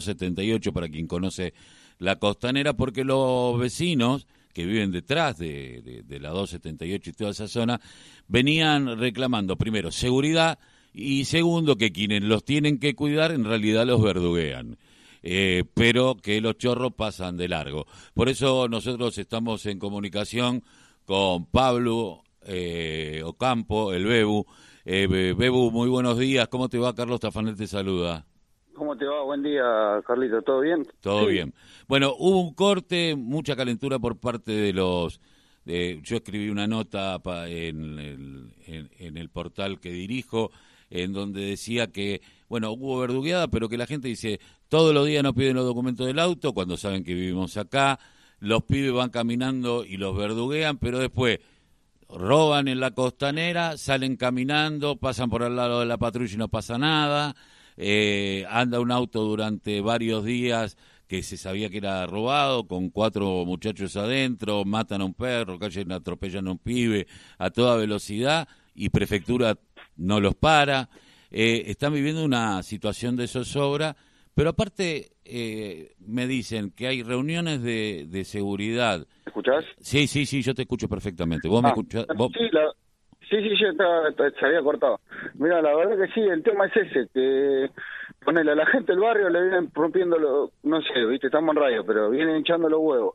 78 para quien conoce la costanera, porque los vecinos que viven detrás de, la 278 y toda esa zona, venían reclamando, primero, seguridad y segundo, que quienes los tienen que cuidar en realidad los verduguean. Eh, pero que los chorros pasan de largo. Por eso nosotros estamos en comunicación con Pablo eh, Ocampo, el Bebu. Eh, Bebu, muy buenos días. ¿Cómo te va? Carlos Tafanel te saluda. ¿Cómo te va? Buen día, Carlito. ¿Todo bien? Todo bien. Bueno, hubo un corte, mucha calentura por parte de los... yo escribí una nota en, el, en, el portal que dirijo, en donde decía que, bueno, hubo verdugueada, pero que la gente dice, todos los días nos piden los documentos del auto, cuando saben que vivimos acá, los pibes van caminando y los verduguean, pero después roban en la costanera, salen caminando, pasan por al lado de la patrulla y no pasa nada eh, anda un auto durante varios días que se sabía que era robado, con cuatro muchachos adentro, matan a un perro, callen, atropellan a un pibe a toda velocidad y prefectura no los para. Eh, están viviendo una situación de zozobra, pero aparte eh, me dicen que hay reuniones de, de seguridad. ¿Me escuchás? Sí, sí, sí, yo te escucho perfectamente. ¿Vos me ah, escuchás? Sí, la, Sí, sí, sí, se había cortado. Mira, la verdad que sí, el tema es ese, que ponele a la gente del barrio le vienen rompiendo, lo, no sé, viste, estamos en radio, pero vienen hinchando los huevos.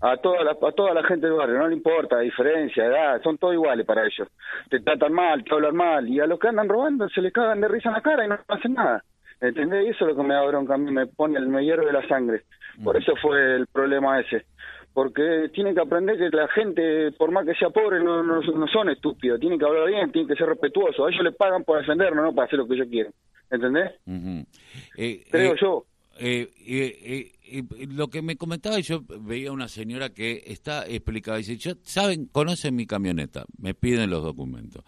a, toda la, a toda la gente del barrio, no le importa diferencia, edad, son todos iguales para ellos. Te tratan mal, te hablan mal, y a los que andan robando se les cagan de risa en la cara y no hacen nada. ¿Entendés? Y eso es lo que me da bronca a mí, me pone el me hierve la sangre. Por eso fue el problema ese porque tienen que aprender que la gente, por más que sea pobre, no, no, son estúpidos, tienen que hablar bien, tienen que ser respetuosos, a ellos les pagan por defendernos, no para hacer lo que ellos quieren, ¿entendés? Eh, Creo eh, yo. Eh, lo que me comentaba, yo veía una señora que está explicada, dice, yo, saben, conocen mi camioneta, me piden los documentos.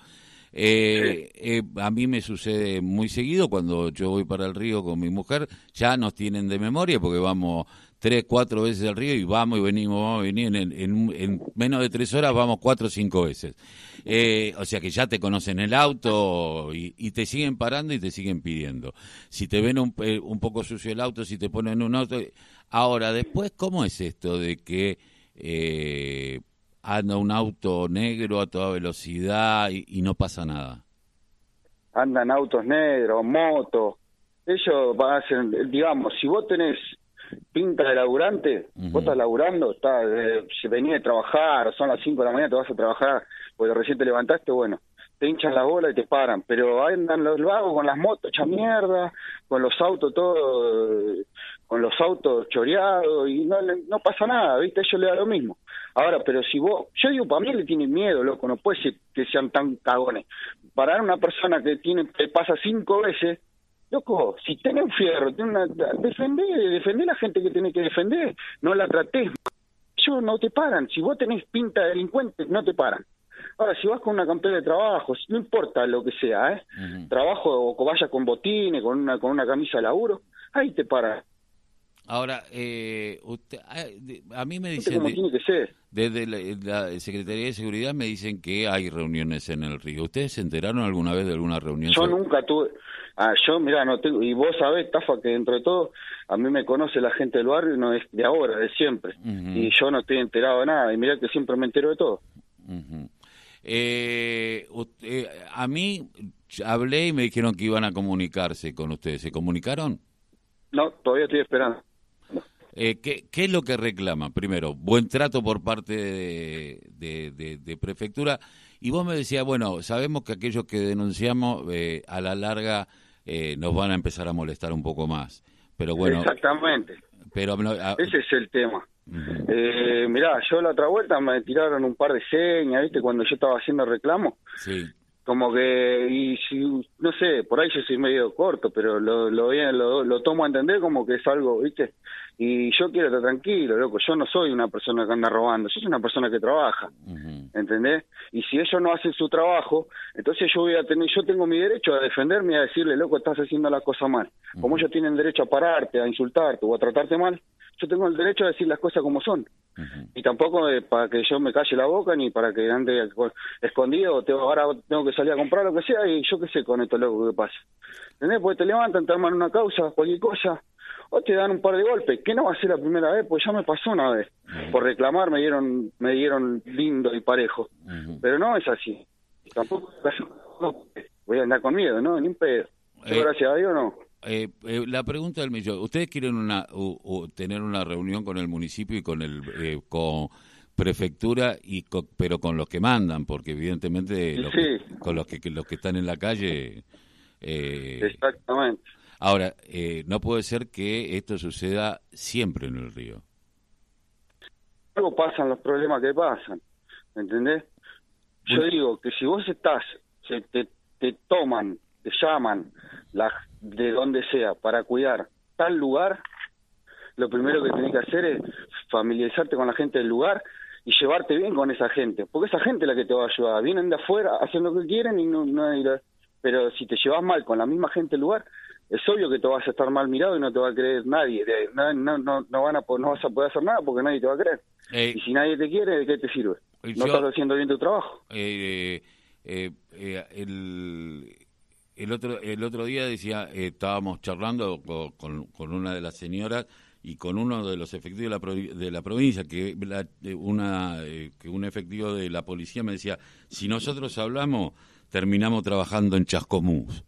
A mí me sucede muy seguido cuando yo voy para el río con mi mujer, ya nos tienen de memoria porque vamos tres, cuatro veces al río y vamos y venimos, vamos y venimos. En, menos de tres horas vamos cuatro o cinco veces. Eh, o sea que ya te conocen el auto y, te siguen parando y te siguen pidiendo. Si te ven un, eh, un, poco sucio el auto, si te ponen un auto. Ahora, después, ¿cómo es esto de que eh, anda un auto negro a toda velocidad y, no pasa nada? Andan autos negros, motos. Ellos hacen, digamos, si vos tenés pinta de laburante, vos estás laburando, estás, eh, venís de trabajar, son las 5 de la mañana, te vas a trabajar, porque recién te levantaste, bueno, te hinchan la bola y te paran, pero andan los vagos con las motos hecha mierda, con los autos todo, con los autos choreados y no, no pasa nada, ¿viste? Ellos le da lo mismo. Ahora, pero si vos, yo digo, para mí le tienen miedo, loco, no puede ser que sean tan cagones. Para una persona que tiene, que pasa cinco veces, Loco, si tenés un fierro, tenés una, defendé, defendé a la gente que tiene que defender, no la tratés. Yo no te paran, si vos tenés pinta de delincuente, no te paran. Ahora, si vas con una campera de trabajo, no importa lo que sea, ¿eh? Trabajo o vayas con botines, con una, con una camisa de laburo, ahí te paran. Ahora, eh, usted, a, mí me dicen... tiene que ser. Desde la, Secretaría de Seguridad me dicen que hay reuniones en el río. ¿Ustedes se enteraron alguna vez de alguna reunión? Yo nunca tuve... Ah, yo, mira, no tengo, y vos sabés, Tafa, que dentro de todo, a mí me conoce la gente del barrio, no es de ahora, de siempre. Y yo no estoy enterado de nada, y mira que siempre me entero de todo. Eh, eh, a mí hablé y me dijeron que iban a comunicarse con ustedes. ¿Se comunicaron? No, todavía estoy esperando. Eh, ¿qué, ¿qué, es lo que reclama? Primero, buen trato por parte de, de, prefectura. Y vos me decías, bueno, sabemos que aquellos que denunciamos eh, a la larga eh, nos van a empezar a molestar un poco más. Pero bueno. Exactamente. Pero, Ese es el tema. eh, mirá, yo la otra vuelta me tiraron un par de señas, ¿viste? Cuando yo estaba haciendo reclamo. Sí como que y si no sé por ahí yo soy medio corto pero lo lo, lo lo tomo a entender como que es algo viste y yo quiero estar tranquilo loco yo no soy una persona que anda robando yo soy una persona que trabaja ¿entendés? y si ellos no hacen su trabajo entonces yo voy a tener yo tengo mi derecho a defenderme y a decirle loco estás haciendo la cosa mal como ellos tienen derecho a pararte a insultarte o a tratarte mal yo tengo el derecho a decir las cosas como son. Y tampoco para que yo me calle la boca ni para que ande escondido, tengo, ahora tengo que salir a comprar lo que sea y yo qué sé con esto loco que pasa. ¿Entendés? Porque te levantan, te arman una causa, cualquier cosa, o te dan un par de golpes, que no va a ser la primera vez, pues ya me pasó una vez. Por reclamar me dieron me dieron lindo y parejo. Pero no es así. Tampoco voy a andar con miedo, ¿no? Ni un pedo. Eh, gracias a Dios no. Eh, eh, la pregunta del millón, ¿ustedes quieren una tener una reunión con el municipio y con el con prefectura y pero con los que mandan, porque evidentemente con los que los que están en la calle Exactamente. Ahora, eh, no puede ser que esto suceda siempre en el río. Luego pasan los problemas que pasan, ¿entendés? Yo digo que si vos estás, se te, te toman, te llaman, la, de donde sea, para cuidar tal lugar, lo primero que tenés que hacer es familiarizarte con la gente del lugar y llevarte bien con esa gente, porque esa gente es la que te va a ayudar. Vienen de afuera, hacen lo que quieren y no, no pero si te llevas mal con la misma gente del lugar, es obvio que te vas a estar mal mirado y no te va a creer nadie. No, no, no, no, van a, no vas a poder hacer nada porque nadie te va a creer. Eh, y si nadie te quiere, ¿de qué te sirve? no estás haciendo bien tu trabajo. Eh, eh, el, el, otro, el otro día decía, estábamos charlando con, con, una de las señoras y con uno de los efectivos de la, de la provincia, que, una, que un efectivo de la policía me decía, si nosotros hablamos, terminamos trabajando en Chascomús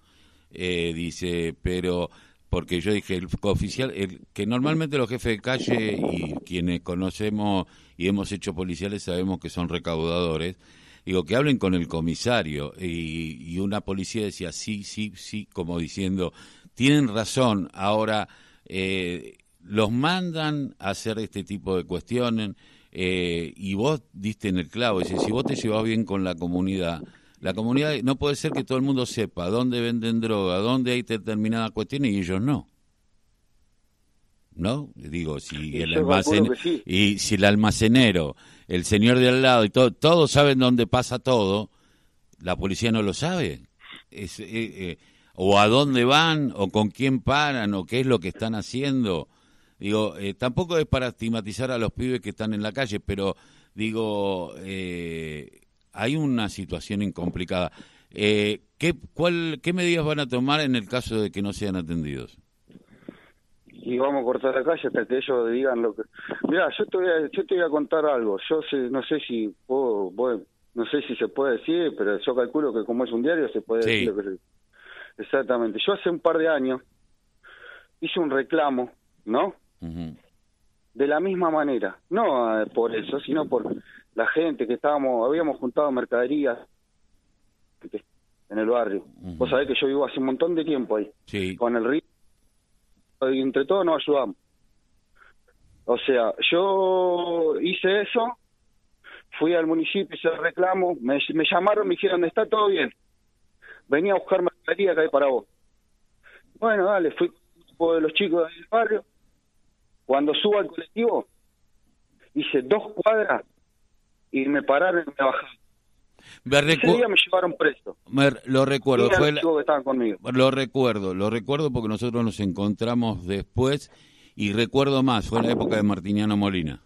eh, dice, pero porque yo dije, el oficial, el, que normalmente los jefes de calle y quienes conocemos y hemos hecho policiales sabemos que son recaudadores, digo, que hablen con el comisario. Y, una policía decía, sí, sí, sí, como diciendo, tienen razón, ahora eh, los mandan a hacer este tipo de cuestiones eh, y vos diste en el clavo, dice, si vos te llevas bien con la comunidad, la comunidad, no puede ser que todo el mundo sepa dónde venden droga, dónde hay determinadas cuestiones y ellos no. ¿No? Digo, si el almacén, y si el almacenero, el señor de al lado y todo, todos saben dónde pasa todo, la policía no lo sabe. Es, eh, eh, o a dónde van, o con quién paran, o qué es lo que están haciendo. Digo, eh, tampoco es para estigmatizar a los pibes que están en la calle, pero digo, eh, hay una situación incomplicada. Eh, ¿qué, cuál, ¿Qué medidas van a tomar en el caso de que no sean atendidos? Y vamos a cortar la calle hasta que ellos digan lo que... Mira, yo te voy a, yo te voy a contar algo. Yo sé, no sé si puedo, no sé si se puede decir, pero yo calculo que como es un diario se puede decir lo que Exactamente. Yo hace un par de años hice un reclamo, ¿no? De la misma manera. No eh, por eso, sino por la gente que estábamos, habíamos juntado mercaderías en el barrio. Vos sabés que yo vivo hace un montón de tiempo ahí, con el río, y entre todos nos ayudamos. O sea, yo hice eso, fui al municipio, hice el reclamo, me, me llamaron, me dijeron, está todo bien, venía a buscar mercadería que hay para vos. Bueno, dale, fui de los chicos del barrio, cuando subo al colectivo, hice dos cuadras y me pararon y me bajaron. Me Ese día me llevaron preso. lo recuerdo. Fue conmigo. Lo recuerdo, lo recuerdo porque nosotros nos encontramos después y recuerdo más, fue en la época de Martiniano Molina.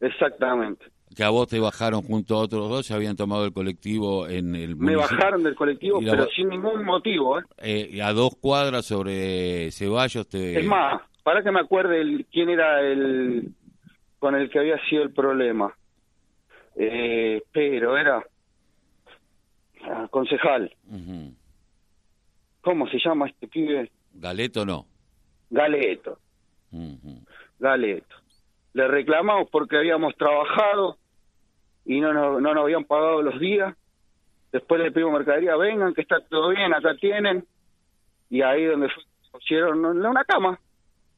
Exactamente. Que a vos te bajaron junto a otros dos, se habían tomado el colectivo en el Me bajaron del colectivo, pero sin ningún motivo. ¿eh? ¿eh? a dos cuadras sobre Ceballos te... Es más, para que me acuerde quién era el con el que había sido el problema eh, pero era concejal. ¿Cómo se llama este pibe? Galeto no. Galeto. Galeto. Le reclamamos porque habíamos trabajado y no nos, no nos habían pagado los días. Después le pedimos mercadería, vengan, que está todo bien, acá tienen. Y ahí donde pusieron una cama.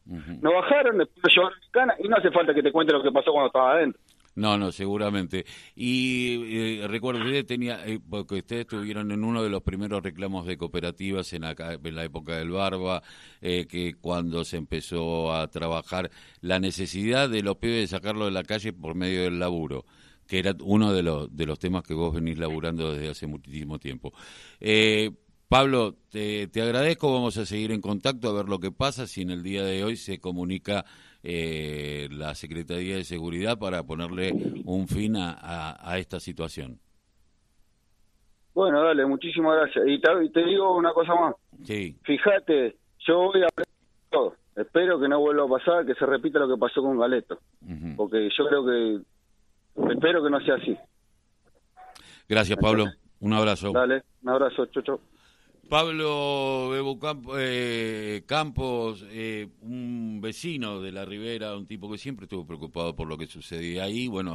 Nos bajaron, después nos llevaron a cana y no hace falta que te cuente lo que pasó cuando estaba adentro. No, no, seguramente. Y eh, recuerdo que tenía, eh, porque ustedes estuvieron en uno de los primeros reclamos de cooperativas en, en la época del Barba, eh, que cuando se empezó a trabajar la necesidad de los pibes de sacarlo de la calle por medio del laburo que era uno de los, de los temas que vos venís laburando desde hace muchísimo tiempo. Pablo, te, te, agradezco, vamos a seguir en contacto a ver lo que pasa, si en el día de hoy se comunica eh, la Secretaría de Seguridad para ponerle un fin a, a, esta situación. Bueno, dale, muchísimas gracias. Y te, digo una cosa más. Sí. Fíjate, yo voy a todo. espero que no vuelva a pasar, que se repita lo que pasó con Galeto, porque yo creo que, espero que no sea así. Gracias, Pablo. Un abrazo. Dale, un abrazo, chocho. Pablo Bebo eh, Campos, eh, un vecino de la Ribera, un tipo que siempre estuvo preocupado por lo que sucedía ahí. Bueno,